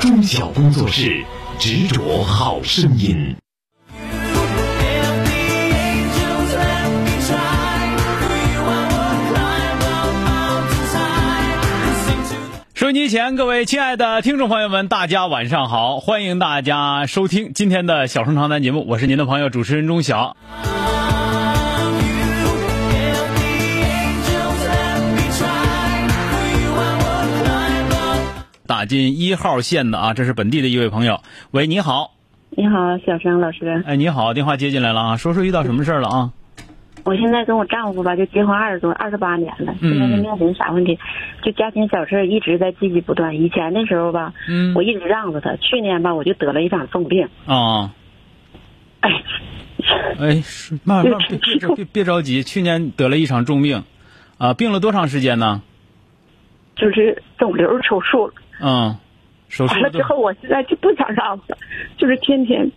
中小工作室执着好声音。收音机前，各位亲爱的听众朋友们，大家晚上好！欢迎大家收听今天的小声长谈节目，我是您的朋友主持人钟晓。打进一号线的啊，这是本地的一位朋友。喂，你好。你好，小生老师。哎，你好，电话接进来了啊，说说遇到什么事儿了啊？我现在跟我丈夫吧，就结婚二十多、二十八年了，现在就面临啥问题？就家庭小事一直在积极不断。以前的时候吧，嗯我一直让着他。去年吧，我就得了一场重病。啊，哎，哎，是慢慢别别别别着急，去年得了一场重病，啊，病了多长时间呢？就是肿瘤手术了。嗯，手术完了之后，我现在就不想让他，就是天天，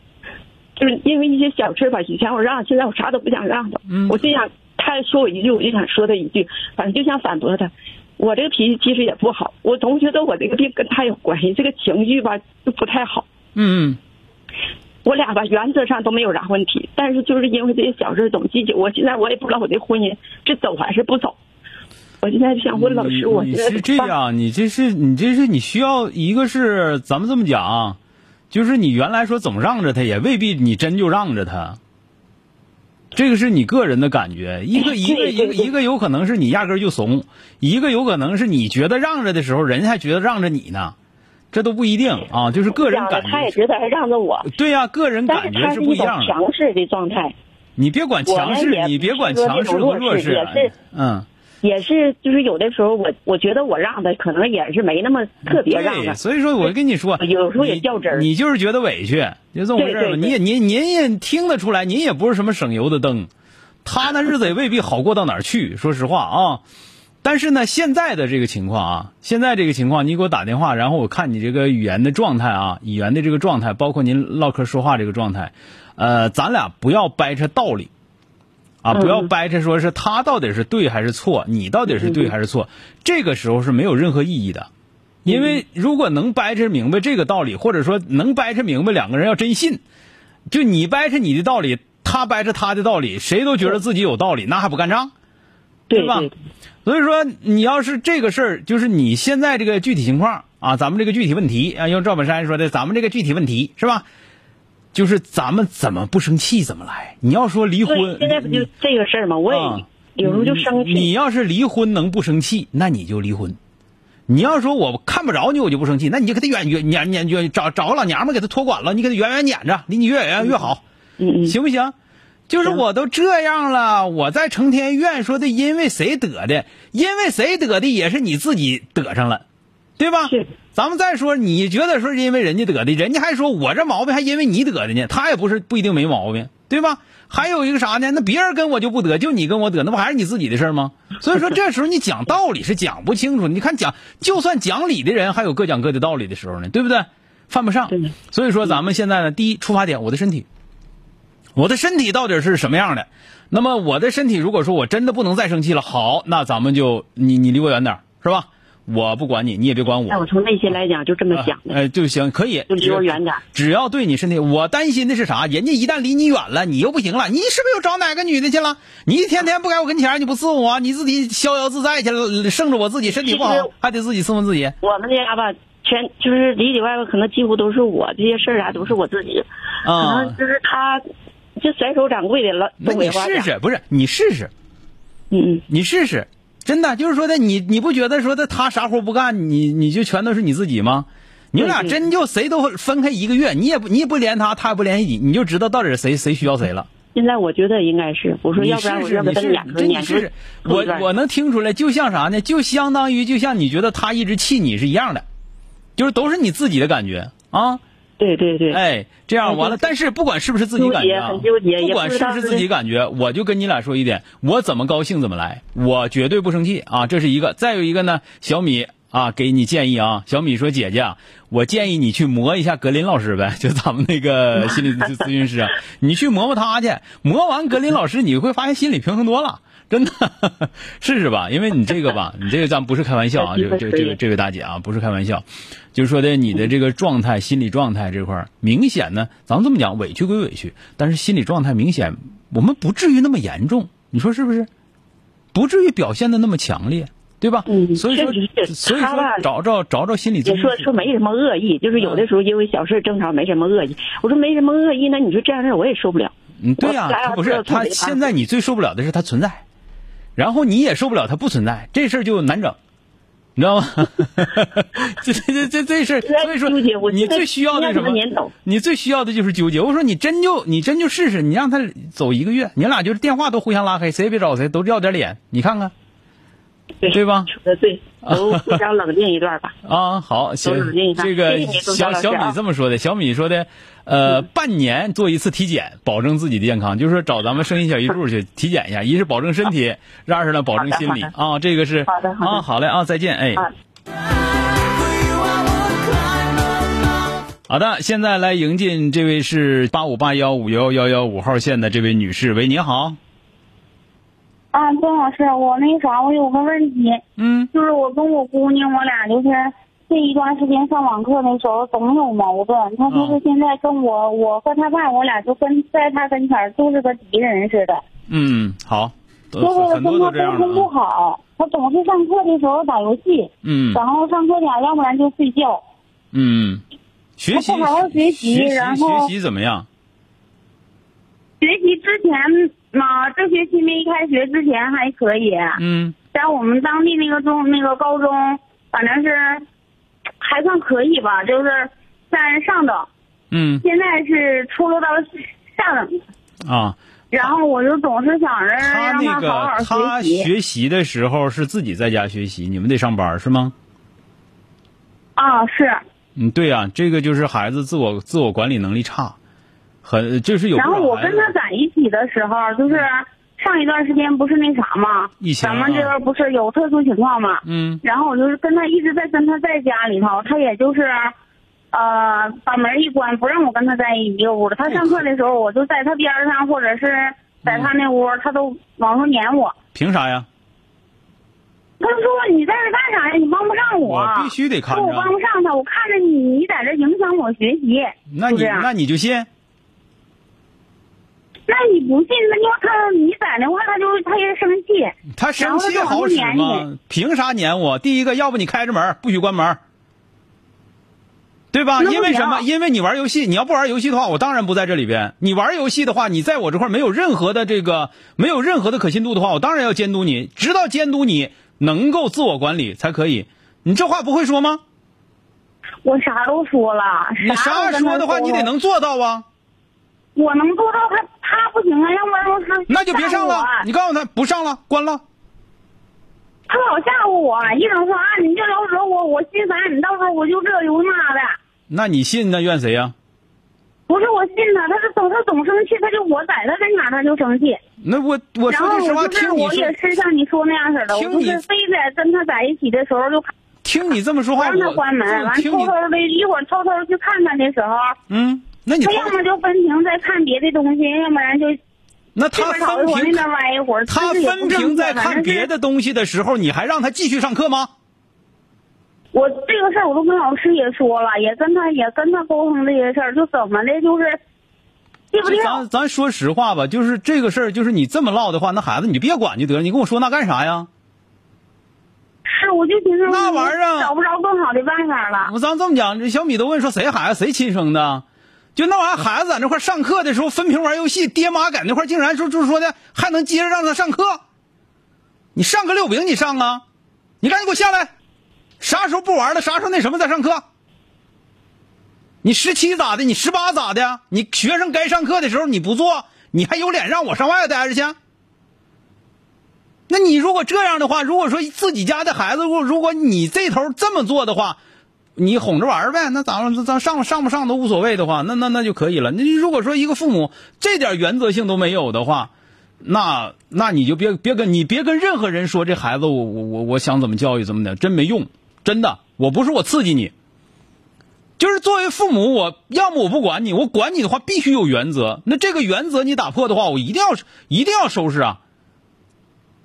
就是因为一些小事吧。以前我让，现在我啥都不想让他。嗯我就想他说我一句，我就想说他一句，反正就想反驳他。我这个脾气其实也不好，我总觉得我这个病跟他有关系，这个情绪吧就不太好。嗯我俩吧原则上都没有啥问题，但是就是因为这些小事总计较。我现在我也不知道我这婚姻是走还是不走。我现在想问老师，我你现在是这样，你这是你这是你需要一个是咱们这么讲啊，就是你原来说总让着他，也未必你真就让着他。这个是你个人的感觉，一个一个一个一个有可能是你压根儿就怂，一个有可能是你觉得让着的时候，人家还觉得让着你呢，这都不一定啊，就是个人感觉他也觉。得还让着我，对呀、个人感觉是不一样的。强势的状态。你别管强势，你别管强势和弱弱势嗯。也是，就是有的时候我我觉得我让他，可能也是没那么特别让。所以说我跟你说，有时候也你较真儿你就是觉得委屈，就这么回事儿你也您您也听得出来，您也不是什么省油的灯，他那日子也未必好过到哪儿去。说实话啊，但是呢，现在的这个情况啊，现在这个情况，你给我打电话，然后我看你这个语言的状态啊，语言的这个状态，包括您唠嗑说话这个状态，呃，咱俩不要掰扯道理。啊，不要嗯掰扯说是他到底是对还是错，你到底是对还是错，这个时候是没有任何意义的。因为如果能掰扯明白这个道理，或者说能掰扯明白两个人要真信，就你掰扯你的道理，他掰扯他的道理，谁都觉得自己有道理，那还不干仗？对吧，所以说，你要是这个事儿，就是你现在这个具体情况啊，咱们这个具体问题啊，用赵本山说的，咱们这个具体问题是吧？就是咱们怎么不生气怎么来。你要说离婚，，现在不就这个事儿吗？我啊也有时候就生气。你要是离婚能不生气，那你就离婚。你要说我看不着你，我就不生气，那你就给他远远撵撵撵，找找个老娘们儿给他托管了，你给他远远撵着，离你越远越好，嗯嗯，行不行？就是我都这样了，我再成天怨说的，因为谁得的，因为谁得的也是你自己得上了，对吧？是咱们再说，你觉得说是因为人家得的，人家还说我这毛病还因为你得的呢，他也不是不一定没毛病，对吧？还有一个啥呢？那别人跟我就不得，就你跟我得，那不还是你自己的事儿吗？所以说这时候你讲道理是讲不清楚。你看讲，就算讲理的人，还有各讲各的道理的时候呢，对不对？犯不上。所以说咱们现在呢，第一出发点，我的身体，我的身体到底是什么样的？那么我的身体，如果说我真的不能再生气了，好，那咱们就你你离我远点，是吧？我不管你，你也别管我。那我从内心来讲就这么想的。呃，就行，可以，就离我远点只要对你身体，我担心的是啥？人家一旦离你远了，你又不行了，你是不是又找哪个女的去了？你一天天不在我跟前，你不伺候我，你自己逍遥自在去了，剩着我自己身体不好，还得自己伺候自己。我们家吧，全就是里里外外可能几乎都是我这些事儿啊，都是我自己。可啊、能就是他，就甩手掌柜的了。那你试试，不是你试试，嗯嗯，你试试，真的就是说的，你你不觉得说的他啥活不干，你你就全都是你自己吗？你们俩真就谁都分开一个月，你也不你也不连他，他也不联系你，你就知道到底是谁谁需要谁了。现在我觉得应该是，我说要不然我试试，要给他你试试，撵出撵出真你试试。我我能听出来，就像啥呢？就相当于就像你觉得他一直气你是一样的，就是都是你自己的感觉啊。对对对，哎，这样完了，但是不管是不是自己感觉啊，很纠结不管是不是自己感觉，我就跟你俩说一点，我怎么高兴怎么来，我绝对不生气啊，这是一个。再有一个呢，小米啊，给你建议啊，小米说姐姐啊，我建议你去磨一下格林老师呗，就咱们那个心理咨咨询师啊，你去磨磨他去，磨完格林老师，你会发现心理平衡多了。真的试试吧，因为你这个吧，你这个咱不是开玩笑啊，这个这个这个这位大姐啊，不是开玩笑，就是说的你的这个状态、心理状态这块儿明显呢，咱们这么讲，委屈归委屈，但是心理状态明显，我们不至于那么严重，你说是不是？不至于表现的那么强烈，对吧？嗯所以说所以说找找找找心理咨也询师说说没什么恶意，就是有的时候因为小事争吵没什么恶意。我说没什么恶意，那你说这样的事我也受不了。嗯，对呀、我他不是他现在你最受不了的是他存在，然后你也受不了他不存在，这事儿就难整，你知道吗？这这这这这事儿，所以说你最需要的是什么？你最需要的就是纠结。我说你真就你真就试试，你让他走一个月，你俩就是电话都互相拉黑，谁也别找谁，都要点脸，你看看对对吧对，都互相冷静一段吧。啊。好，行这个小小米这么说的，小米说的。呃，半年做一次体检，保证自己的健康，就是说找咱们声音小医助去体检一下，一是保证身体，二是呢保证心理。好啊，这个是好的好的。啊，好嘞啊，再见，哎，啊好的，现在来迎进这位是八五八幺五幺幺幺五号线的这位女士，喂，你好，啊，曾老师，我那啥，我有个问题，嗯。就是我跟我姑娘，我俩就是这一段时间上网课的时候总有矛盾。他就是现在跟我，我和他爸，我俩就跟在他跟前儿就是个敌人似的，嗯，好，都就是跟她都这样沟通不好。他总是上课的时候打游戏，嗯然后上课点要不然就睡觉。嗯，学习不好好学习学习然后学习怎么样？学习之前嘛，这学期没开学之前还可以，嗯在我们当地那个中那个高中，反正是还算可以吧，就是在上等。嗯现在是出落到下等，啊，然后我就总是想着他让那好好个他学习。的时候是自己在家学习，你们得上班是吗？啊，是。嗯，对呀、这个就是孩子自我自我管理能力差，很就是有不然后我跟他在一起的时候，就是上一段时间不是那啥嘛疫，情啊咱们这边不是有特殊情况嘛，嗯然后我就是跟他一直在跟他在家里头，他也就是，呃，把门一关，不让我跟他在一个屋了。他上课的时候，我就在他边上，或者是在他那屋，他都往后撵我。凭啥呀？他说：“你在这干啥呀？你帮不上我。”我必须得看着我帮，不上他，我看着你，你在这影响我学习。那你那你就信？那你不信，那要他你在的话，他就他也生气。他生气好使吗？凭啥撵我？第一个，要不你开着门，不许关门，对吧？因为什么？因为你玩游戏，你要不玩游戏的话，我当然不在这里边。你玩游戏的话，你在我这块没有任何的这个没有任何的可信度的话，我当然要监督你，直到监督你能够自我管理才可以。你这话不会说吗？我啥都说了，你啥说的话，你得能做到啊。我能做到他，他不行啊，要不然他那就别上了你告诉他不上了，关了。他老吓唬我，一整说啊，你这老惹我，我心烦，你到时候我就这有那的。那你信那怨谁呀、不是我信他，他是总他总生气，他就我在他跟前他就生气。那我我说句实话，听你我也是像你说那样似的，我听你就是非得跟他在一起的时候就听你这么说话，不让他我关门，完偷偷的一会儿偷偷去看他的时候，嗯，那你他要么就分屏再看别的东西，要不然就那他分屏那边歪一会儿。他分屏在看别的东西的时候，你还让他继续上课吗？我这个事儿我都跟老师也说了，也跟他也跟他沟通这些事儿，就怎么的，就是。咱咱说实话吧，就是这个事儿，就是你这么唠的话，那孩子你就别管就得了，你跟我说那干啥呀？是，我就寻思那玩意儿找不着更好的办法了。我咱这么讲，这小米都问说谁孩子谁亲生的，就那玩意儿，孩子在那块上课的时候分屏玩游戏，爹妈在那块竟然说就是说的还能接着让他上课，你上个六饼你上啊？你赶紧给我下来，啥时候不玩了？啥时候那什么再上课？你十七咋的？你十八咋的？你学生该上课的时候你不做，你还有脸让我上外头待着去？那你如果这样的话，如果说自己家的孩子，如果如果你这头这么做的话，你哄着玩呗，那咱们咱上上不上都无所谓的话，那那那就可以了。那如果说一个父母这点原则性都没有的话，那那你就别别跟你别跟任何人说这孩子我我我我想怎么教育怎么的，真没用，真的，我不是我刺激你，就是作为父母，我要么我不管你，我管你的话必须有原则。那这个原则你打破的话，我一定要一定要收拾啊。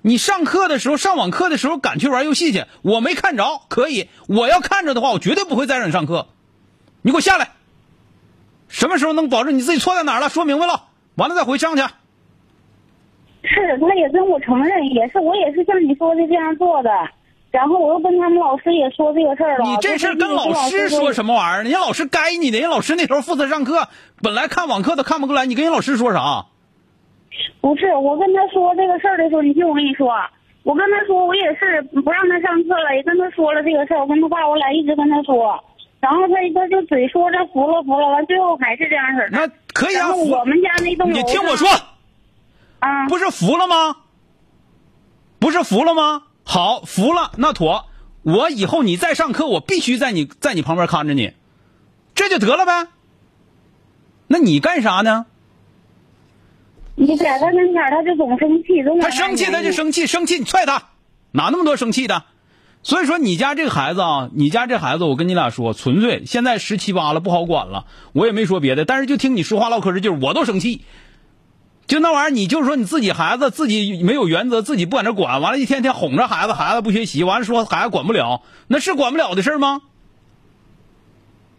你上课的时候上网课的时候敢去玩游戏去，我没看着可以，我要看着的话，我绝对不会再让你上课。你给我下来，什么时候能保证你自己错在哪儿了？说明白了，完了再回上去。是，他也跟我承认，也是我也是像你说的这样做的。然后我又跟他们老师也说这个事儿了。你这事儿跟老师说什么玩意儿？人家老师该你的，人家老师那时候负责上课，本来看网课都看不过来，你跟人老师说啥？不是，我跟他说这个事儿的时候，你听我跟你说，我跟他说我也是不让他上课了，也跟他说了这个事儿，我跟他爸我俩一直跟他说，然后他他就嘴说着服了服了，完最后还是这样式的。那可以啊，我们家那栋楼你听我说，啊，不是服了吗？不是服了吗？好，服了，那妥。我以后你再上课，我必须在你在你旁边看着你，这就得了呗。那你干啥呢？你在他跟前他就总生气，总他生气他就生气，生气你踹他，哪那么多生气的？所以说你家这个孩子啊，你家这孩子，我跟你俩说，纯粹现在十七八了，不好管了。我也没说别的，但是就听你说话唠嗑这劲儿，我都生气。就那玩意儿，你就是说你自己孩子自己没有原则，自己不在那管，完了，一天天哄着孩子，孩子不学习，完了说孩子管不了，那是管不了的事儿吗？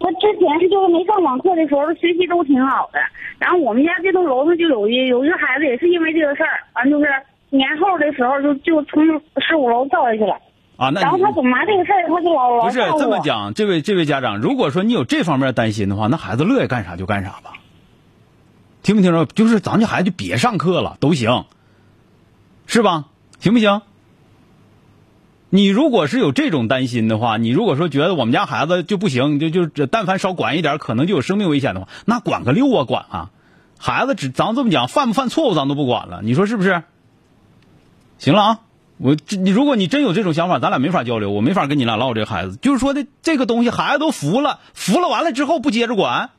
他之前就是没上网课的时候，学习都挺好的。然后我们家这栋楼上就有一有一个孩子，也是因为这个事儿，完就是年后的时候就就从十五楼跳下去了。啊，那然后他总拿这个事儿，他就老老不是这么讲，这位这位家长，如果说你有这方面担心的话，那孩子乐意干啥就干啥吧。听没听着？就是咱家孩子就别上课了都行，是吧？行不行？你如果是有这种担心的话，你如果说觉得我们家孩子就不行，就就但凡少管一点，可能就有生命危险的话，那管个六啊管啊！孩子只咱这么讲，犯不犯错误咱都不管了，你说是不是？行了啊，我这你如果你真有这种想法，咱俩没法交流，我没法跟你俩唠这个孩子。就是说的这个东西，孩子都服了，服了完了之后不接着管，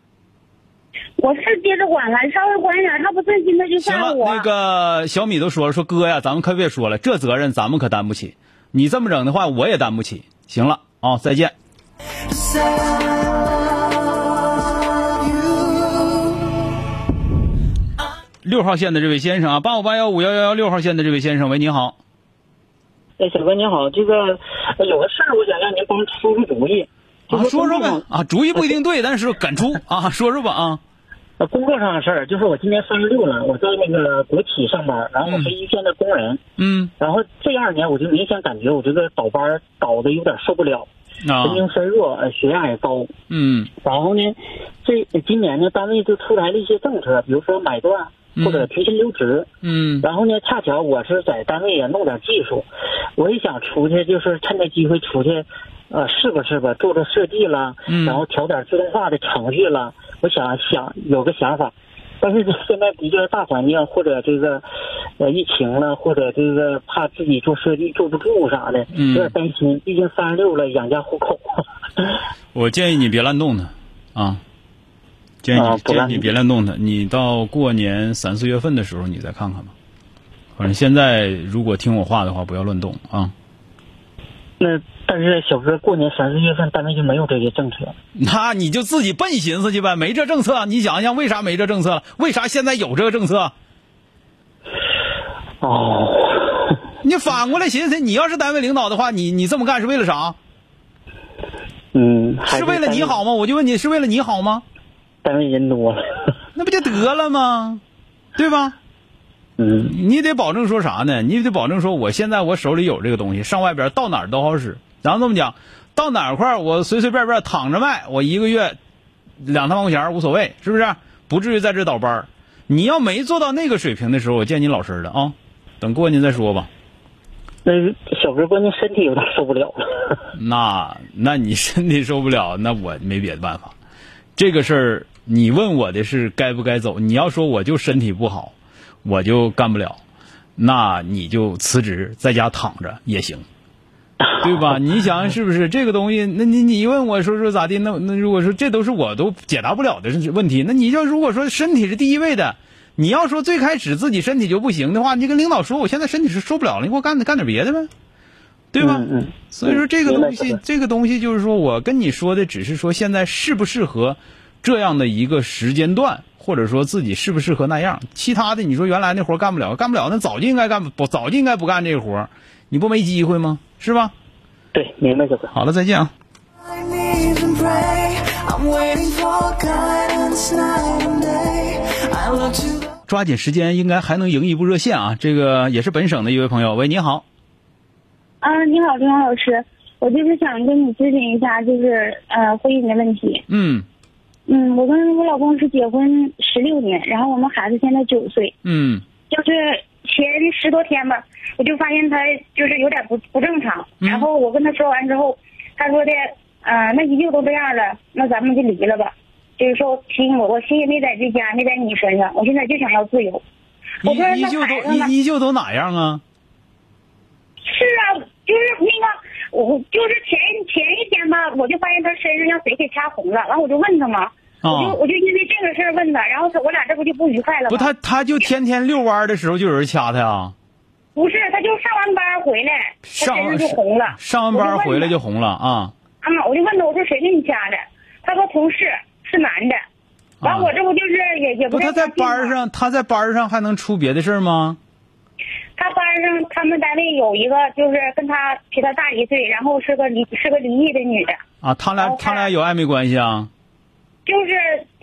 我是接着管了，稍微管一点，他不顺心他就行了。吓唬我。那个小米都说了，说哥呀，咱们可别说了，这责任咱们可担不起。你这么整的话，我也担不起。行了啊、再见。六号线的这位先生啊，八五八幺五幺幺幺六号线的这位先生，喂，你好。哎，小哥你好，这个呃有个事儿，我想让您帮出出主意。啊，说说呗啊，主意不一定对，但是敢出啊，说说吧啊。呃，工作上的事儿，就是我今年三十六了，我在那个国企上班，然后我是一线的工人，嗯然后这二年我就明显感觉我这个倒班倒的有点受不了，啊神经衰弱，呃，血压也高。嗯然后呢，这今年呢，单位就出台了一些政策，比如说买断或者提薪留职。嗯然后呢，恰巧我是在单位也弄点技术，我也想出去，就是趁这机会出去，呃，是吧是吧，做做设计了，嗯然后调点自动化的程序了，我想想有个想法，但是现在的确大环境或者这个，呃，疫情了，或者这个怕自己做设计坐不住啥的，嗯有点担心，毕竟三十六了，养家糊口。我建议你别乱动它啊，建议你、啊建议你别乱动它。你到过年三四月份的时候你再看看吧。反正现在如果听我话的话，不要乱动啊。那但是小哥过年三四月份单位就没有这些政策。那你就自己笨寻思去呗，没这政策，你想想为啥没这政策了？为啥现在有这个政策？哦，你反过来寻思，你要是单位领导的话，你你这么干是为了啥？嗯，还是为了你好吗？我就问你是为了你好吗？单位人多了。那不就得了吗？对吧？嗯你得保证说啥呢？你得保证说，我现在我手里有这个东西，上外边到哪儿都好使。咱这么讲，到哪块儿我随随便便躺着卖，我一个月两三万块钱无所谓，是不是？不至于在这倒班儿你要没做到那个水平的时候，我见你老实的啊，等过年再说吧。那小哥关键身体有点受不了了。那那你身体受不了，那我没别的办法。这个事儿你问我的是该不该走，你要说我就身体不好，我就干不了，那你就辞职在家躺着也行。对吧？你想是不是这个东西？那你你问我说说咋地？那那如果说这都是我都解答不了的问题，那你就如果说身体是第一位的，你要说最开始自己身体就不行的话，你跟领导说我现在身体是受不了了，你给我干干点别的呗，对吧？嗯嗯。所以说这个东西，这个东西就是说我跟你说的，只是说现在适不适合这样的一个时间段，或者说自己适不适合那样。其他的你说原来那活干不了，干不了，那早就应该干不早就应该不干这个活，你不没机会吗？是吧？对，明白，小哥。好了，再见啊。抓紧时间，应该还能赢一部热线啊！这个也是本省的一位朋友，喂，你好，啊，你好，林老师，我就是想跟你咨询一下，就是呃婚姻的问题。嗯嗯，我跟我老公是结婚十六年，然后我们孩子现在九岁，嗯就是前十多天吧，我就发现他就是有点不不正常。嗯然后我跟他说完之后，他说的，呃，那依旧都这样了，那咱们就离了吧。就是说听我我心也没在这家，没在你身上，我现在就想要自由。我说那依依旧都？依依旧都哪样啊？是啊，就是那个，我就是前前一天吧，我就发现他身上让谁给掐红了，完我就问他嘛，我就啊，我就因为这个事儿问他，然后他我俩这不就不愉快了吗？不，他他就天天遛弯儿的时候就有人掐他呀，不是，他就上完班回来，他上身上就红了。上完班回来就就红了啊啊，我就问他，我说谁给你掐的？他说同事是男的。完、啊我这不就是也也不，太他在班上他在班上还能出别的事儿吗？他班上他们单位有一个就是跟他比他大一岁，然后是个离是个离异的女的，啊，他俩他俩有暧昧关系啊？就是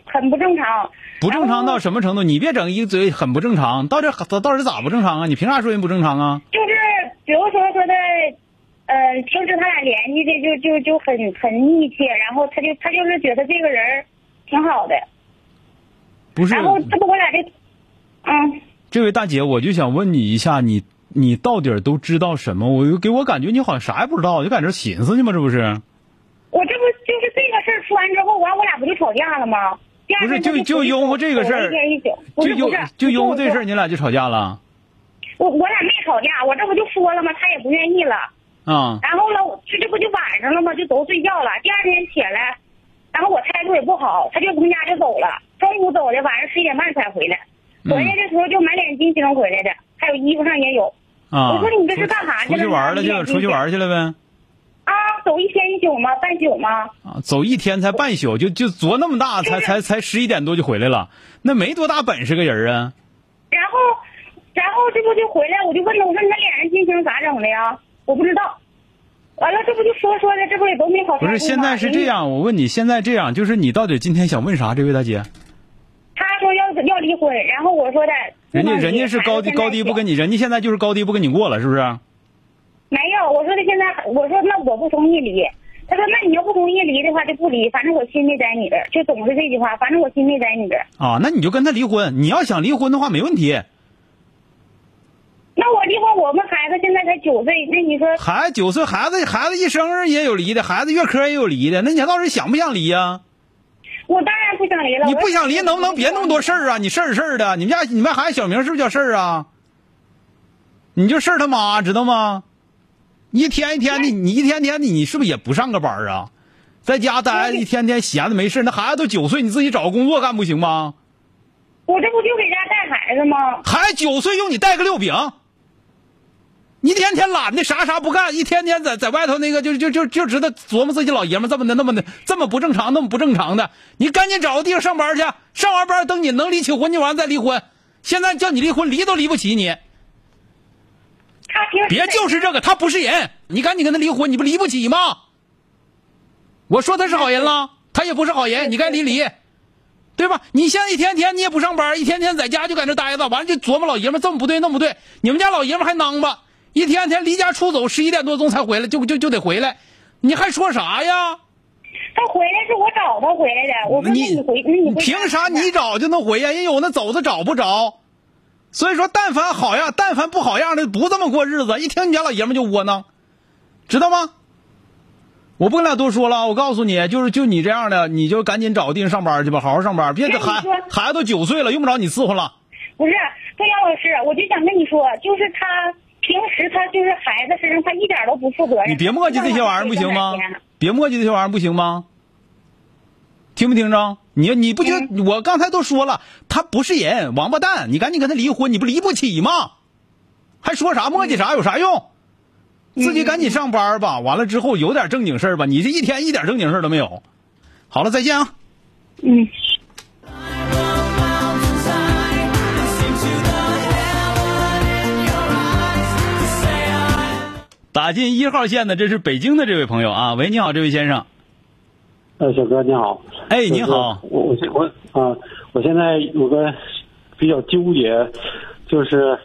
很不正常。不正常到什么程度？你别整一嘴很不正常，到这到到底咋不正常啊？你凭啥说人不正常啊？就是比如说说的，呃，平时他俩联系的就就就很很密切，然后他就他就是觉得这个人挺好的，不是，然后这不我俩这，嗯，这位大姐，我就想问你一下，你你到底都知道什么？我就给我感觉你好像啥也不知道，就在这寻思呢吗？这不是？我这不就是这个事儿出完之后，完我俩不就吵架了吗？第二不是就就因为这个事儿走了一天一宿，不就是因就因为这事儿，儿，你俩就吵架了我我俩没吵架，我这不就说了吗？他也不愿意了。啊？然后呢，我这这不就晚上了吗？就都睡觉了。第二天起来，然后我态度也不好，他就从家就走了。中午走的，晚上十一点半才回来。嗯回来的时候就满脸金星回来的，还有衣服上也有。啊！我说你这是干啥去了出去玩儿了去了，你俩出去玩儿去了呗？啊，走一天一宿吗？半宿吗？啊，走一天才半宿，就就昨那么大，才才才十一点多就回来了，那没多大本事个人啊！然后，然后这不就回来，我就问他，我说你那脸上金星咋整的呀？我不知道。完了，这不就说说的，这不也都没好不是，现在是这。样，我问你，现在这样，就是你到底今天想问啥？这位大姐，他说要要离婚，然后我说的，人家人家是高低高低不跟。你，人家现在就是高低不跟你过了，是不是？没有，我说的现在，我说那我不同意离。他说那你要不同意离的话就不离，反正我心没在你这儿，就总是这句话，反正我心没在你这儿。啊，那你就跟他离婚。你要想离婚的话，没问题。那我离婚，我们孩子现在才九岁，那你说孩子九岁，孩子孩子一生日也有离的，孩子月科也有离的。那你到底想不想离呀、我当然不想离了。你不想离，能不能别那么多事儿啊？你事儿事儿的，你们家你们家孩子小名是不是叫事儿啊？你就事儿他妈知道吗？一天一天的，你一天天的，你是不是也不上个班儿啊？在家待着一天天闲的没事，那孩子都九岁，你自己找个工作干不行吗？我这不就给家带孩子吗？孩子九岁用你带个六饼，你一天天懒的啥啥不干，一天天在在外头那个就就就就知道琢磨自己老爷们这么的那么的这么不正常那么不正常的，你赶紧找个地方上班去，上完班等你能离起婚就完再离婚。现在叫你离婚，离都离不起你，他平时别就是这个，他不是人，你赶紧跟他离婚，你不离不起吗？我说他是好人了，他也不是好人，你该离离，对吧？你现在一天天你也不上班，一天天在家就搁那待着，完了就琢磨老爷们这么不对那么不对，你们家老爷们还囊吧，一天天离家出走，十一点多钟才回来，就就就得回来，你还说啥呀？他回来是我找他回来的。我说那你你回，那你凭啥你找就能回呀？人有那走的找不着，所以说但凡好样，但凡不好样的不这么过日子，一听你家老爷们就窝囊，知道吗？我不跟俩多说了，我告诉你，就是就你这样的，你就赶紧找个地方上班去吧，好好上班，别这孩孩子都九岁了，用不着你伺候了。不是，对杨老师，我就想跟你说，就是他平时他就是孩子身上他一点都不负责任。你别磨叽这些玩意儿不行吗？别磨叽这些玩意儿不行吗？听没听着？你你不觉得我刚才都说了，他不是人，王八蛋，你赶紧跟他离婚，你不离不起吗？还说啥磨叽啥有啥用？自己赶紧上班吧，完了之后有点正经事儿吧。你这一天一点正经事儿都没有。好了，再见啊。嗯。打进一号线的，这是北京的这位朋友啊。喂，你好，这位先生。呃，小哥你好。哎，你好。我我现我啊、我现在有个比较纠结，就是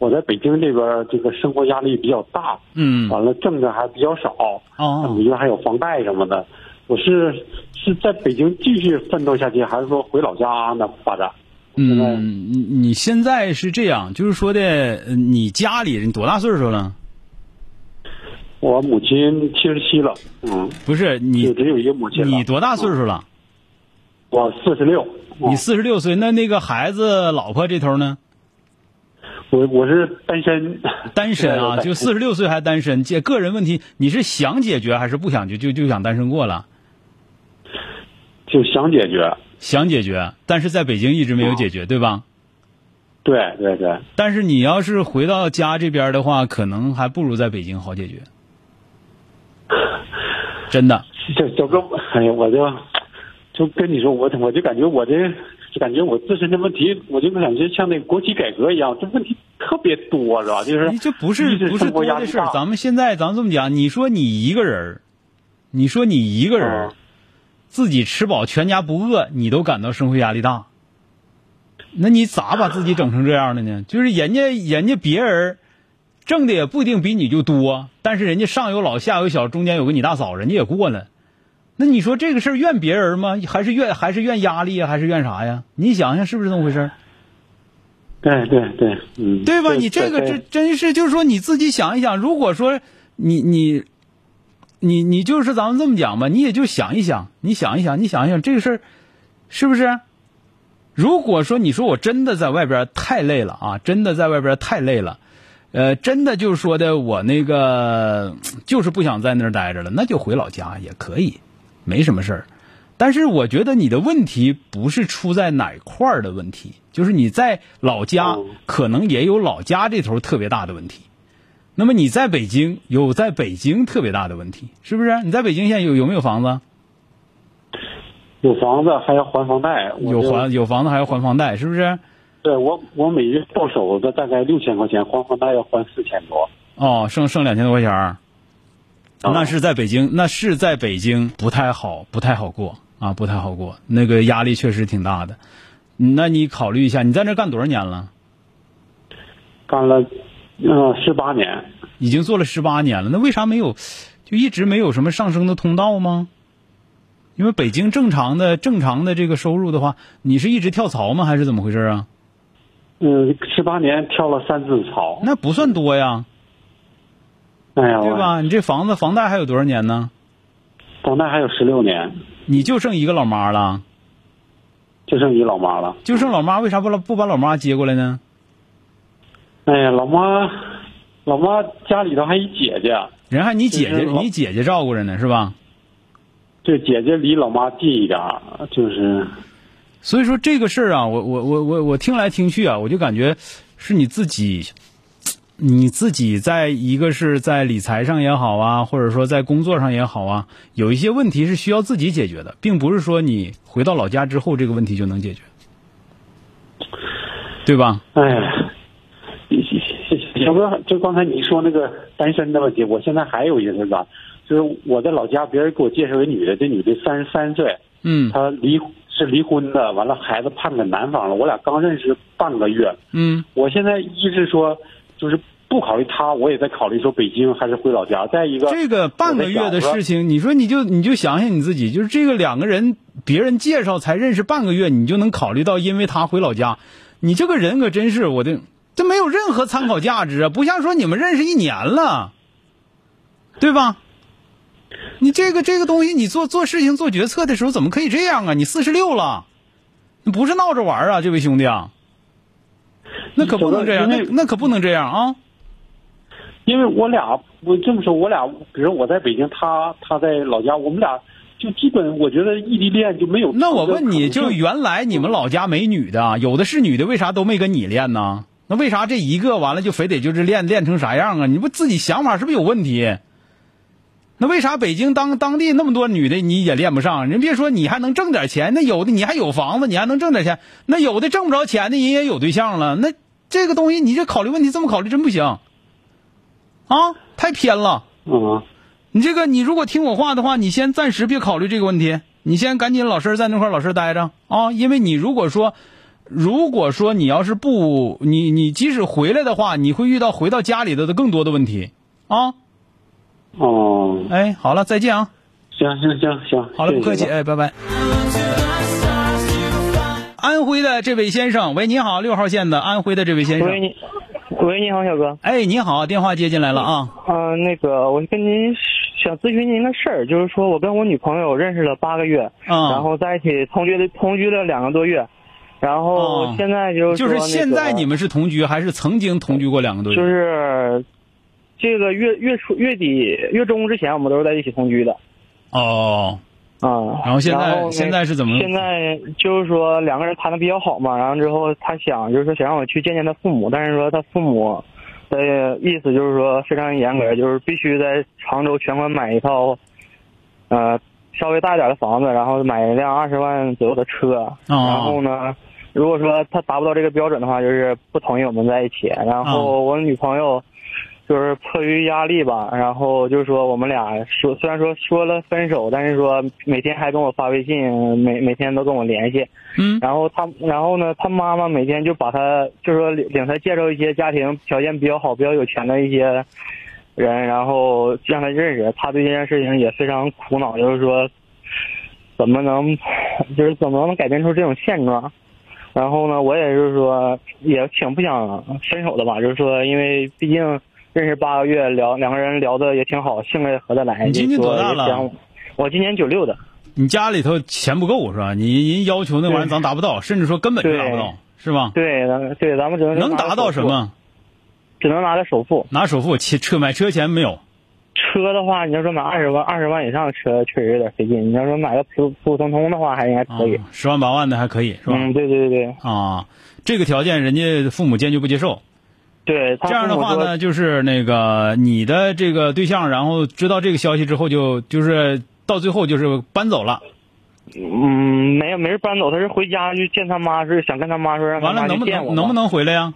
我在北京这边这个生活压力比较大，嗯。完了挣的还比较少，哦。里边还有房贷什么的。我是是在北京继续奋斗下去，还是说回老家呢发展？嗯，你你现在是这样，就是说的，呃你家里人多大岁数了？我母亲七十七了，嗯，不是你就只有一个母亲。你多大岁数了？我四十六。你四十六岁，那那个孩子、老婆这头呢？我我是单身。单身啊，就四十六岁还单身，解个人问题，你是想解决还是不想解就就想单身过了？就想解决。想解决，但是在北京一直没有解决，对吧？对对对。但是你要是回到家这边的话，可能还不如在北京好解决。真的。小小哥，哎呀，我就就跟你说，我我就感觉我这就感觉我自身的问题，我就感觉像那个国企改革一样，这问题特别多，是吧？就是你这不是不是生活多的事儿。咱们现在咱们这么讲，你说你一个人儿，你说你一个人儿，自己吃饱全家不饿，你都感到生活压力大。那你咋把自己整成这样的呢？就是人家人家别人挣的也不一定比你就多，但是人家上有老下有小，中间有个你大嫂，人家也过了。那你说这个事儿怨别人吗？还是怨还是怨压力啊？还是怨啥呀？你想想是不是这么回事？对对对，嗯，对吧？你这个对这真是就是说你自己想一想，如果说你你你你就是咱们这么讲吧，你也就想一想，你想一想，你想一想这个事儿是不是？如果说你说我真的在外边太累了啊，真的在外边太累了，呃，真的就是说的我那个 就是不想在那儿待着了，那就回老家也可以，没什么事儿。但是我觉得你的问题不是出在哪块儿的问题，就是你在老家可能也有老家这头特别大的问题。那么你在北京有在北京特别大的问题，是不是？你在北京现在有有没有房子？有房子还要还房贷，有还有房子还要还房贷，是不是？对我我每月到手的大概六千块钱，还房贷要还四千多。哦，剩剩两千多块钱儿，那是在北京，那是在北京不太好，不太好过啊，不太好过，那个压力确实挺大的。那你考虑一下，你在那干多少年了？干了嗯十八年，已经做了十八年了，那为啥没有，就一直没有什么上升的通道吗？因为北京正常的正常的这个收入的话，你是一直跳槽吗？还是怎么回事啊？嗯，十八年跳了三次槽。那不算多呀，哎呀，对吧？你这房子房贷还有多少年呢？房贷还有十六年，你就剩一个老妈了，就剩一老妈了。就剩老妈，为啥不不把老妈接过来呢？哎呀，老妈，老妈家里头还一姐姐，人还你姐姐，就是你姐姐照顾着呢，是吧？这姐姐离老妈近一点，就是所以说这个事儿啊，我我我我我听来听去啊，我就感觉是你自己，你自己在一个是在理财上也好啊，或者说在工作上也好啊，有一些问题是需要自己解决的，并不是说你回到老家之后这个问题就能解决，对吧？哎呀，小哥，就刚才你说那个单身的问题，我现在还有一个是吧？就是我在老家，别人给我介绍一个女的，这女的三十三岁，嗯她离是离婚的，完了孩子判给男方了，我俩刚认识半个月，嗯，我现在一是说就是不考虑他，我也在考虑说北京还是回老家。再一个，这个半个月的事情，你说你就你就想想你自己，就是这个两个人别人介绍才认识半个月，你就能考虑到因为他回老家，你这个人可真是我的，这没有任何参考价值啊！不像说你们认识一年了，对吧？你这个这个东西，你做做事情做决策的时候怎么可以这样啊？你四十六了，你不是闹着玩儿啊，这位兄弟啊，那可不能这样，那那可不能这样啊！因为我俩我这么说，我俩比如我在北京，他他在老家，我们俩就基本我觉得异地恋就没有。那我问你，就原来你们老家没女的，有的是女的，为啥都没跟你练呢？那为啥这一个完了就非得就是练练成啥样啊？你不自己想法是不是有问题？那为啥北京当当地那么多女的你也练不上？人别说你还能挣点钱，那有的你还有房子，你还能挣点钱，那有的挣不着钱的人也有对象了。那这个东西你这考虑问题这么考虑真不行，啊，太偏了。嗯，你这个你如果听我话的话，你先暂时别考虑这个问题，你先赶紧老实在那块老实待着啊，因为你如果说。如果说你要是不你你即使回来的话，你会遇到回到家里头的更多的问题啊。哦，哎，好了，再见啊。行行行行，好了，不客气，哎，拜拜。安徽的这位先生，喂，你好，六号线的安徽的这位先喂，生，你，喂，你好，小哥。哎，你好，电话接进来了啊。嗯、那个，我跟您想咨询您个事儿，就是说我跟我女朋友认识了八个月，嗯然后在一起同居了同居了两个多月，然后哦现在就是就是现在你们是同居，还是曾经同居过两个多月？就是这个月月初月底月中之前，我们都是在一起同居的哦，啊。然后现在那现在是怎么现在就是说两个人谈的比较好嘛，然后之后他想就是说想让我去见见他父母，但是说他父母的意思就是说非常严格，就是必须在常州全款买一套，呃稍微大一点的房子，然后买一辆二十万左右的车，然后呢。如果说他达不到这个标准的话，就是不同意我们在一起。然后我女朋友就是迫于压力吧，然后就是说我们俩说虽然说说了分手，但是说每天还跟我发微信，每每天都跟我联系。嗯。然后他，然后呢，他妈妈每天就把他，就说领领他介绍一些家庭条件比较好、比较有钱的一些人，然后让他认识。他对这件事情也非常苦恼，就是说怎么能，就是怎么能改变出这种现状。然后呢，我也是说，也挺不想分手的吧，就是说，因为毕竟认识八个月，聊两个人聊的也挺好，性格也合得来。你今年多大了我今年九六的。你家里头钱不够是吧？你人要求那玩意儿咱达不到，甚至说根本就达不到，是吧？对，咱对，咱们只能能达到什？么？只能拿个首付。拿首付，车车买车钱没有？车的话，你要说买二十万、二十万以上的车，确实有点费劲。你要说买个普普普通通的话，还应该可以。啊十万八万的还可以是吧？嗯，对对对对啊，这个条件人家父母坚决不接受。对。这样的话呢，就是那个你的这个对象，然后知道这个消息之后就，就是到最后就是搬走了。嗯，没有没人搬走，他是回家去见他妈，是想跟他妈说让他完了，能不。能能不能回来呀？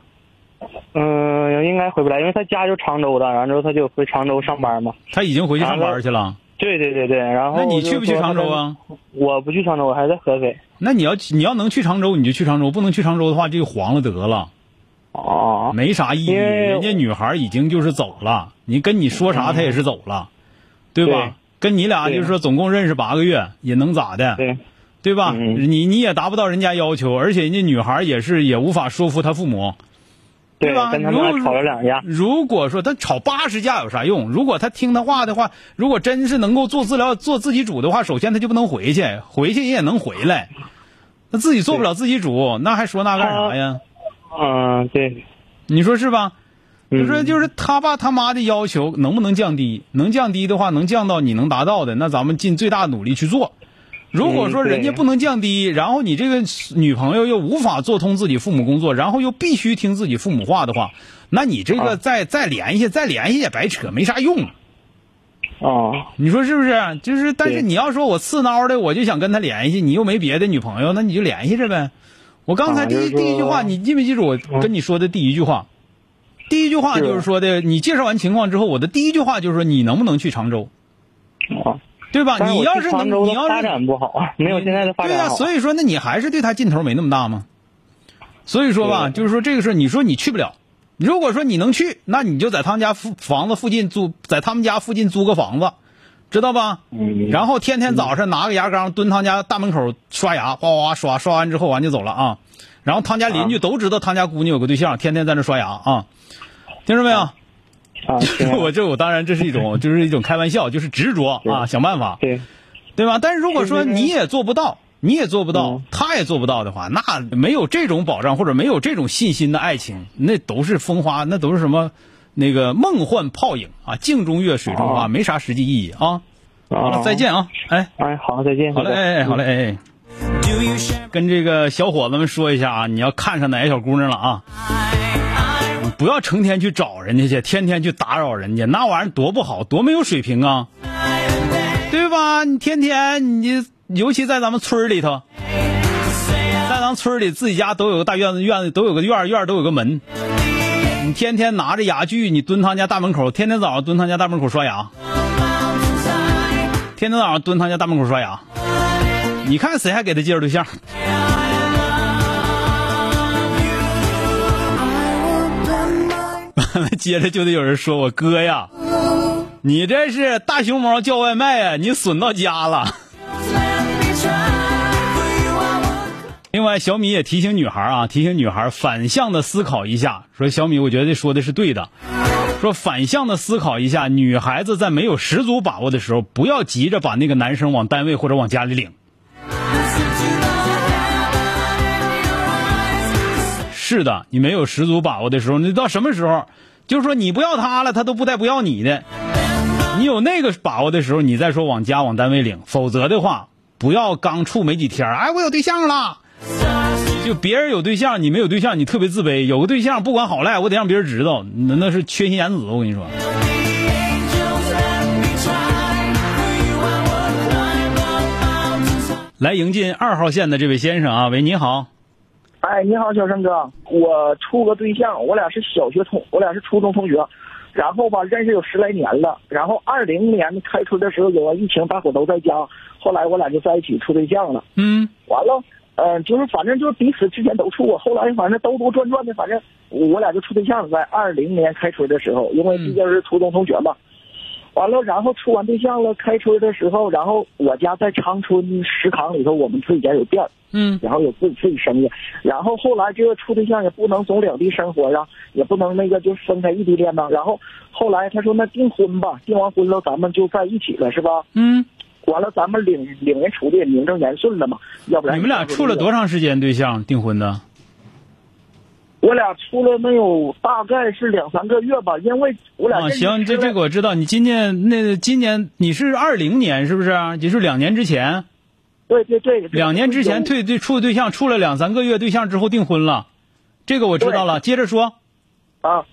嗯，应该回不来，因为他家就常州的，然后之后他就回常州上班嘛。他已经回去上班去了。对对对对，然后那你去不去常州啊？我不去常州，我还在合肥。那你要你要能去常州，你就去常州；不能去常州的话，这就黄了得了。哦，没啥意义。人家女孩已经就是走了，你跟你说啥，她也是走了，对吧？跟你俩就是说总共认识八个月，也能咋的？对对吧？嗯你你也达不到人家要求，而且人家女孩也是也无法说服她父母，对吧？跟他妈如吵了两架。如果说他吵八十架有啥用？如果他听他话的话，如果真是能够做治疗、做自己主的话，首先他就不能回去，回去人也能回来。他自己做不了自己主，那还说那干啥呀？嗯，对，你说是吧？就嗯说就是他爸他妈的要求能不能降低？能降低的话，能降到你能达到的，那咱们尽最大努力去做。如果说人家不能降低，然后你这个女朋友又无法做通自己父母工作，然后又必须听自己父母话的话，那你这个啊再再联系再联系也白扯，没啥用。哦，你说是不是？就是，但是你要说我刺挠的，我就想跟他联系，你又没别的女朋友，那你就联系着呗。我刚才第一、第一句话，你记没记住我跟你说的第一句话？第一句话就是说的，你介绍完情况之后，我的第一句话就是说你能不能去常州，啊，对吧？你要是能，你要是的发展不好啊，没有现在的发对呀、展好。所以说那你还是对他劲头没那么大吗？所以说吧，就是说这个事儿你说你去不了，如果说你能去，那你就在他们家附房子附近租，在他们家附近租个房子，知道吧？嗯然后天天早上拿个牙缸蹲他家大门口刷牙，哗哗哗刷，刷完之后完就走了啊。然后他家邻居都知道他家姑娘有个对象，天天在那刷牙啊，听着没有？我这我当然这是一种 就是一种开玩笑，就是执着啊，想办法，对，对吧？但是如果说你也做不到，你也做不到嗯，他也做不到的话，那没有这种保障或者没有这种信心的爱情，那都是风花，那都是什么？那个梦幻泡影啊，镜中月，水中花，哦没啥实际意义啊。好了，再见啊！哎，哎，好，再见。好嘞，哎哎，好嘞，哎哎。跟这个小伙子们说一下啊，你要看上哪个小姑娘了啊？你不要成天去找人家去，天天去打扰人家，那玩意儿多不好，多没有水平啊，对吧？你天天你，尤其在咱们村里头，在咱村里自己家都有个大院子，院子都有个院儿，院儿都有个门。你天天拿着牙具，你蹲他家大门口，天天早上蹲他家大门口刷牙，天天早上蹲他家大门口刷牙，你看谁还给他介绍对象？接着就得有人说我哥呀，你这是大熊猫叫外卖呀，你损到家了。另外，小米也提醒女孩啊，提醒女孩反向的思考一下。说小米，我觉得说的是对的。说反向的思考一下，女孩子在没有十足把握的时候，不要急着把那个男生往单位或者往家里领。是的，你没有十足把握的时候，你到什么时候？就是说你不要他了，他都不带不要你的。你有那个把握的时候，你再说往家往单位领。否则的话，不要刚处没几天，哎，我有对象了。就别人有对象，你没有对象，你特别自卑。有个对象，不管好赖，我得让别人知道，那那是缺心眼子。我跟你说。来迎进二号线的这位先生啊，喂，你好。哎，你好，小生哥，我处个对象，我俩是小学同，我俩是初中同学，然后吧认识有十来年了，然后二零年开春的时候有个疫情，大伙都在家，后来我俩就在一起处对象了。嗯，完了，呃，就是反正就是彼此之前都处过，后来反正兜兜转转的，反正我俩就处对象了，在二零年开春的时候，因为毕竟是初中同学嘛。完了，然后处完对象了，开春的时候，然后我家在长春石康里头，我们自己家有店儿，嗯，然后有自己自己生意，然后后来这个处对象也不能总两地生活呀，也不能那个就分开异地恋呐，然后后来他说那订婚吧，订完婚了咱们就在一起了是吧？嗯，完了咱们领领人处的也名正言顺了嘛，要不然你们俩处了多长时间对象订婚的？我俩处了没有，大概是两三个月吧，因为我俩啊，行，这这个我知道。你今年那今年你是二零年是不是？也就是两年之前。对对对，两年之前退对处对象处了两三个月对象之后订婚了，这个我知道了。接着说。啊，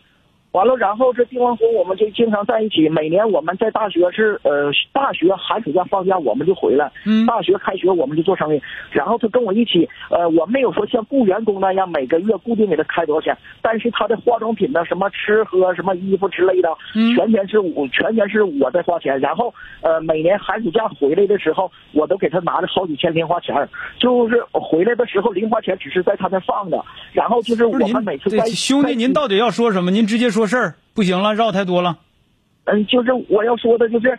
完了，然后这订完婚我们就经常在一起。每年我们在大学是呃，大学寒暑假放假我们就回来，嗯，大学开学我们就做生意。然后他跟我一起，呃，我没有说像雇员工那样每个月固定给他开多少钱，但是他的化妆品呢，什么吃喝、什么衣服之类的，嗯全钱是我全钱是我在花钱。然后呃，每年寒暑假回来的时候，我都给他拿着好几千零花钱儿，就是回来的时候零花钱只是在他那放着，然后就是我们每次在兄弟，您到底要说什么？您直接说事儿，不行了，绕太多了。嗯，就是我要说的，就是，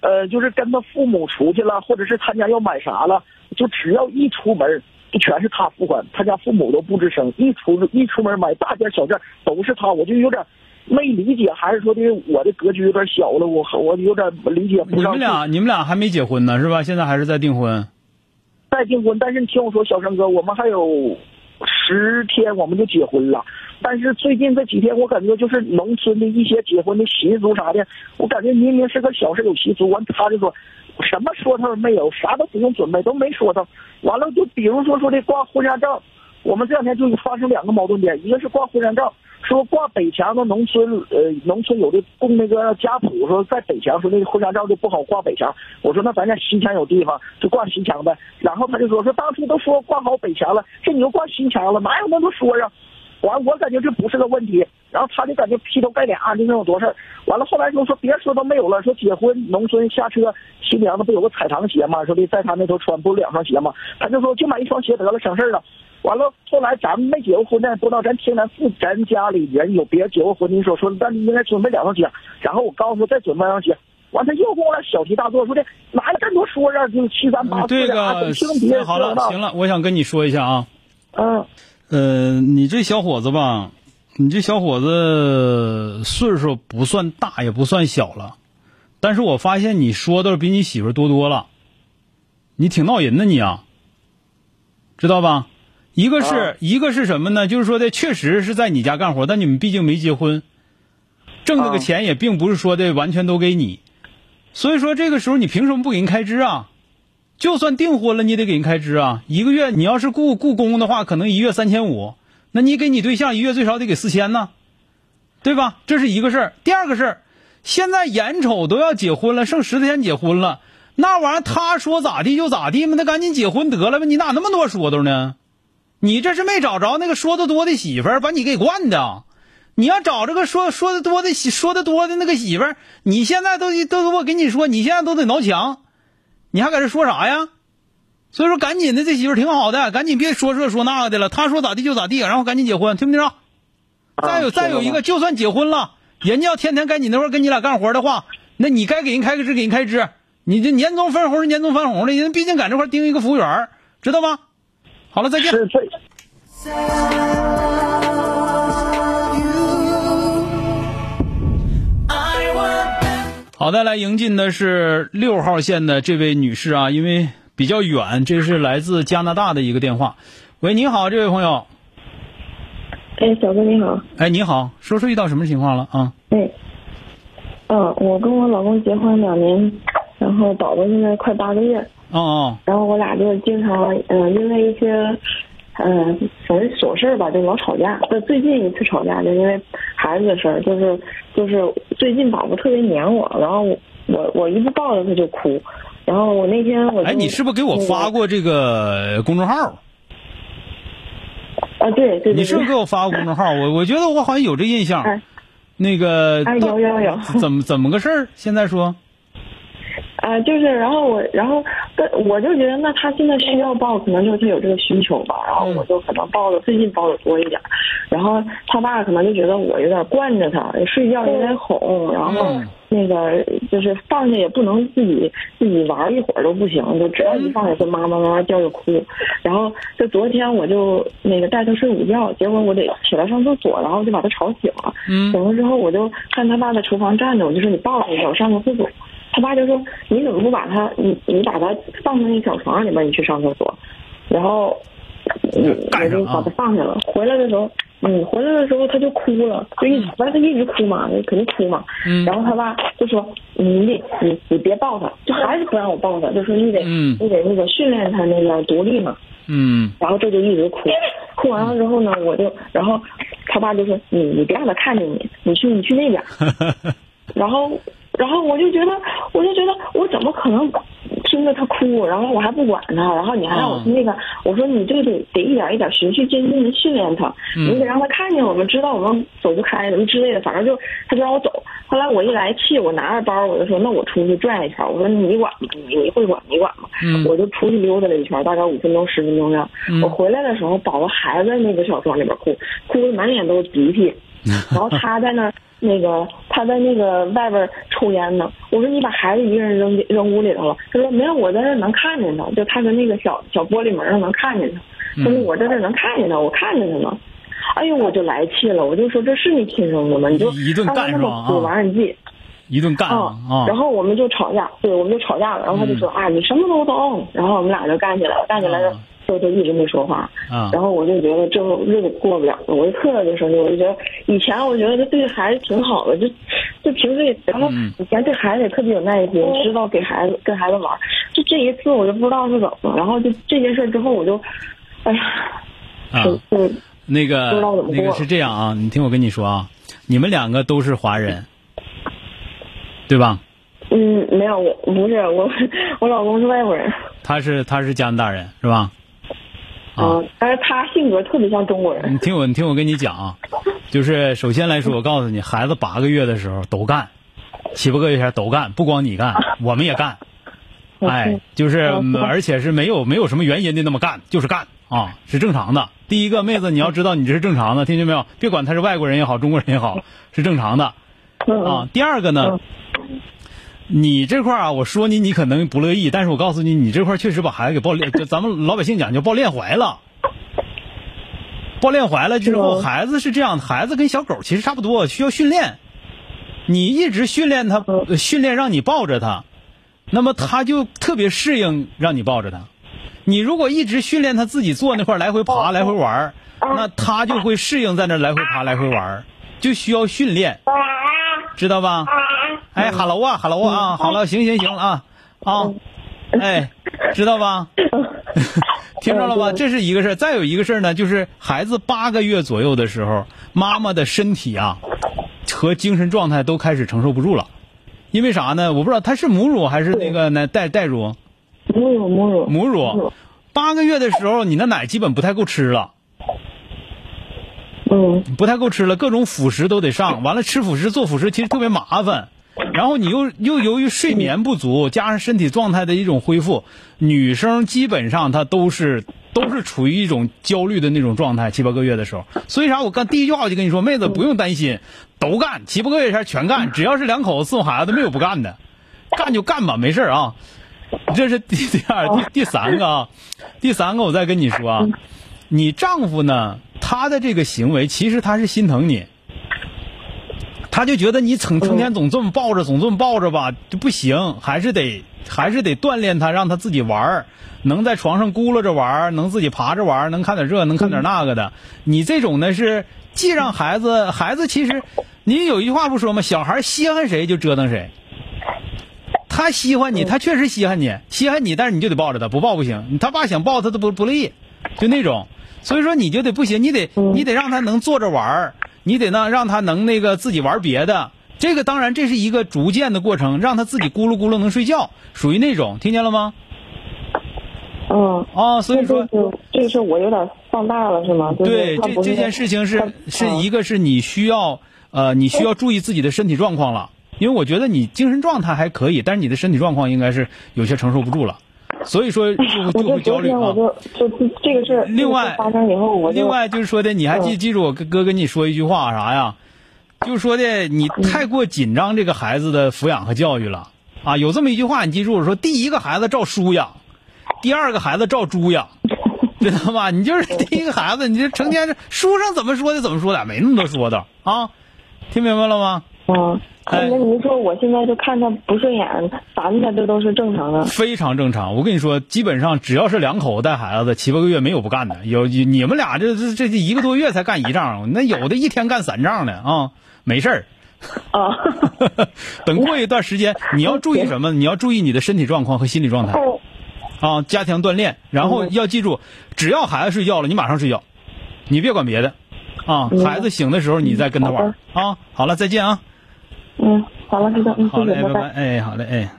呃，就是跟他父母出去了，或者是他家要买啥了，就只要一出门，就全是他付款，他家父母都不吱声。一出一出门买大件小件都是他，我就有点没理解，还是说的我的格局有点小了，我我有点理解不上。你们俩你们俩还没结婚呢是吧？现在还是在订婚。在订婚，但是你听我说，小生哥，我们还有十天我们就结婚了。但是最近这几天，我感觉就是农村的一些结婚的习俗啥的，我感觉明明是个小事有习俗，完他就说什么说头没有，啥都不用准备，都没说头。完了就比如说说的挂婚纱照，我们这两天就发生两个矛盾点，一个是挂婚纱照，说挂北墙的农村，呃，农村有的供那个家谱，说在北墙，说那个婚纱照就不好挂北墙。我说那咱家西墙有地方，就挂西墙呗。然后他就说说当初都说挂好北墙了，这你又挂西墙了，哪有那么说呀？完，我感觉这不是个问题，然后他就感觉劈头盖脸啊就那种多事儿。完了，后来就说别说都没有了，说结婚农村下车，新娘子不有个彩堂鞋嘛，说的在他那头穿不是两双鞋嘛，他就说就买一双鞋得了，省事儿了。完了，后来咱们没结过婚呢，不知道咱听咱父咱家里人有别人结过婚的说说，那你应该准备两双鞋。然后我告诉他再准备两双鞋，完他又跟我俩小题大做，说的哪有这么多说啊，就七三八四这的，还个总听别人好了，行了，我想跟你说一下啊。嗯。呃，你这小伙子吧，你这小伙子岁数不算大，也不算小了，但是我发现你说的比你媳妇多多了，你挺闹人的你啊，知道吧？一个是、一个是什么呢？就是说的，确实是在你家干活，但你们毕竟没结婚。挣那个钱也并不是说的完全都给你，所以说这个时候你凭什么不给人开支啊？就算订婚了，你得给人开支啊！一个月你要是雇雇工的话，可能一月三千五，那你给你对象一月最少得给四千呢，对吧？这是一个事儿。第二个事儿，现在眼瞅都要结婚了，剩十天结婚了，那玩意儿他说咋地就咋地嘛，那赶紧结婚得了吧！你哪那么多说头呢？你这是没找着那个说的多的媳妇儿，把你给惯的。你要找这个说说的多的媳说的多的那个媳妇儿，你现在都都我跟你说，你现在都得挠墙，你还搁这说啥呀？所以说赶紧的，这媳妇儿挺好的，赶紧别说这说那个的了。他说咋地就咋地，然后赶紧结婚，听没听着？再有再有一个，就算结婚了，人家要天天该你那块儿跟你俩干活的话，那你该给人开个支给人开支，你这年终分红是年终分红的，人毕竟在这块盯一个服务员，知道吗？好了，再见。好的，来迎进的是六号线的这位女士啊，因为比较远，这是来自加拿大的一个电话。喂，你好，这位朋友。哎，小哥你好。哎，你好，说说遇到什么情况了啊？哎，嗯，我跟我老公结婚两年，然后宝宝现在快八个月，哦哦，然后我俩就经常嗯、呃因为一些嗯、呃反正琐事儿吧，就老吵架。这最近一次吵架就因为孩子的事儿，就是就是最近宝宝特别黏我，然后我我一不抱着他就哭，然后我那天我哎，你是不是给我发过这个公众号？啊？对对对，你是不是给我发过公众号？我我觉得我好像有这印象。哎那个哎有有有怎么怎么个事儿？现在说啊、就是，然后我，然后跟我就觉得，那他现在需要抱，可能就是他有这个需求吧。然后我就可能抱的最近抱的多一点，然后他爸可能就觉得我有点惯着他，睡觉也得哄，然后那个就是放下也不能自己自己玩一会儿都不行，就只要一放下就妈妈妈妈叫就哭。然后就昨天我就那个带他睡午觉，结果我得起来上厕所，然后就把他吵醒了。嗯醒了之后我就看他爸在厨房站着，我就说你抱他一下，我上个厕所。他爸就说：“你怎么不把他，你你把他放到那小床里边，你去上厕所。”然后，嗯，我就把他放下了。回来的时候，嗯，回来的时候他就哭了，就一反正他一直哭嘛，肯定哭嘛。嗯然后他爸就说：“你得你你别抱他，就还是不让我抱他，就说你得、嗯你得那个训练他那个独立嘛。”嗯然后这就一直哭，哭完了之后呢，我就，然后他爸就说你你别让他看见你，你去你去那边。然后，然后我就觉得，我就觉得我怎么可能听着他哭，然后我还不管他，然后你还让我去那个，我说你这个得得一点一点循序渐进的训练他，嗯你得让他看见我们，知道我们走不开什么之类的，反正就他就让我走。后来我一来气，我拿着包，我就说那我出去转一圈，我说你管吧，你你会管你管吧。嗯我就出去溜达了一圈，大概五分钟十分钟这样。嗯我回来的时候，宝宝还在那个小床里边哭，哭的满脸都是鼻涕，然后他在那儿那个他在那个外边抽烟呢。我说你把孩子一个人扔扔屋里头了，他说没有，我在这能看见他，就他跟那个小小玻璃门上能看见他。他说我在这能看见他，我看见他呢。哎呦，我就来气了，我就说这是你亲生的吗？你就一顿干是吧啊完了你自己一顿干啊啊！然后我们就吵架，对，我们就吵架了。然后他就说、啊，你什么都懂。然后我们俩就干起来了，干起来了，就就一直没说话。啊然后我就觉得这日子过不了了，我就特别生气。我就觉得以前我觉得他对孩子挺好的，就就平时也，然后嗯以前对孩子也特别有耐心，知道给孩子跟孩子玩。就这一次我就不知道是怎么了，然后就这件事之后我就，哎呀，啊就就那个不知道怎么那个是这样啊，你听我跟你说啊，你们两个都是华人，对吧？嗯，没有，我不是我，我老公是外国人。他是他是加拿大人是吧？啊嗯，但是他性格特别像中国人。你听我，你听我跟你讲啊，就是首先来说，我告诉你，孩子八个月的时候都干，七八个月前都干，不光你干，我们也干。哎，就是，嗯而且是没有没有什么原因的那么干，就是干啊，是正常的。第一个妹子，你要知道你这是正常的，听见没有？别管他是外国人也好，中国人也好，是正常的嗯啊。第二个呢，你这块儿啊，我说你你可能不乐意，但是我告诉你，你这块儿确实把孩子给抱练，就咱们老百姓讲叫抱练怀了。抱练怀了之后，孩子是这样，孩子跟小狗其实差不多，需要训练。你一直训练他，呃训练让你抱着他，那么他就特别适应让你抱着他。你如果一直训练他自己坐那块儿来回爬、来回玩儿，那他就会适应在那儿来回爬、来回玩儿，就需要训练。知道吧？哎，哈喽啊，哈喽啊，好了，行行行了啊啊，哎，知道吧？听着了吧？这是一个事儿，再有一个事儿呢，就是孩子八个月左右的时候，妈妈的身体啊和精神状态都开始承受不住了，因为啥呢？我不知道他是母乳还是那个奶代代乳。母乳母乳母乳，八个月的时候，你的奶基本不太够吃了。嗯，不太够吃了，各种辅食都得上。完了，吃辅食做辅食其实特别麻烦。然后你又又由于睡眠不足，加上身体状态的一种恢复，女生基本上她都是都是处于一种焦虑的那种状态。七八个月的时候，所以啥？我刚第一句话我就跟你说，妹子不用担心，都干，七八个月前全干，只要是两口子伺候孩子，没有不干的，干就干吧，没事啊。这是第第二第第三个啊，第三个我再跟你说啊，你丈夫呢，他的这个行为其实他是心疼你，他就觉得你成成天总这么抱着，总这么抱着吧就不行，还是得还是得锻炼他，让他自己玩儿，能在床上咕噜着玩儿，能自己爬着玩儿，能看点这，能看点那个的。你这种呢是既让孩子，孩子其实你有一句话不说吗？小孩稀罕谁就折腾谁。他稀罕你，他确实稀罕你，稀罕你，但是你就得抱着他，不抱不行。他爸想抱他都不不乐意，就那种。所以说你就得不行，你得你得让他能坐着玩儿，你得呢让他能那个自己玩别的。这个当然这是一个逐渐的过程，让他自己咕噜咕噜能睡觉，属于那种，听见了吗？嗯。啊，所以说这个事我有点放大了，是吗？就是对，这这件事情是是嗯一个是你需要呃你需要注意自己的身体状况了，因为我觉得你精神状态还可以，但是你的身体状况应该是有些承受不住了，所以说就我就就会焦虑啊。就就就这个事儿，另外发生以后，我另外就是说的，你还记嗯记住我哥哥跟你说一句话啥呀？就是说的你太过紧张这个孩子的抚养和教育了啊！有这么一句话，你记住，说第一个孩子照书养，第二个孩子照猪养，知道吧？你就是第一个孩子，你就成天书上怎么说的怎么说的，没那么多说的啊！听明白了吗？嗯，哎那您说我现在就看他不顺眼，烦他，这都是正常的。非常正常。我跟你说，基本上只要是两口子带孩子，七八个月没有不干的。有你们俩这这这这一个多月才干一仗，那有的一天干三仗的啊，没事儿。啊，等过一段时间，你要注意什么？你要注意你的身体状况和心理状态啊，加强锻炼。然后要记住，只要孩子睡觉了，你马上睡觉，你别管别的啊。孩子醒的时候，你再跟他玩啊。好了，再见啊。嗯，好了，知道，嗯，好嘞。拜拜。哎，好嘞，哎。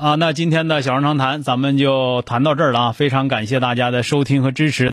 啊，那今天的小人长谈咱们就谈到这儿了啊！非常感谢大家的收听和支持。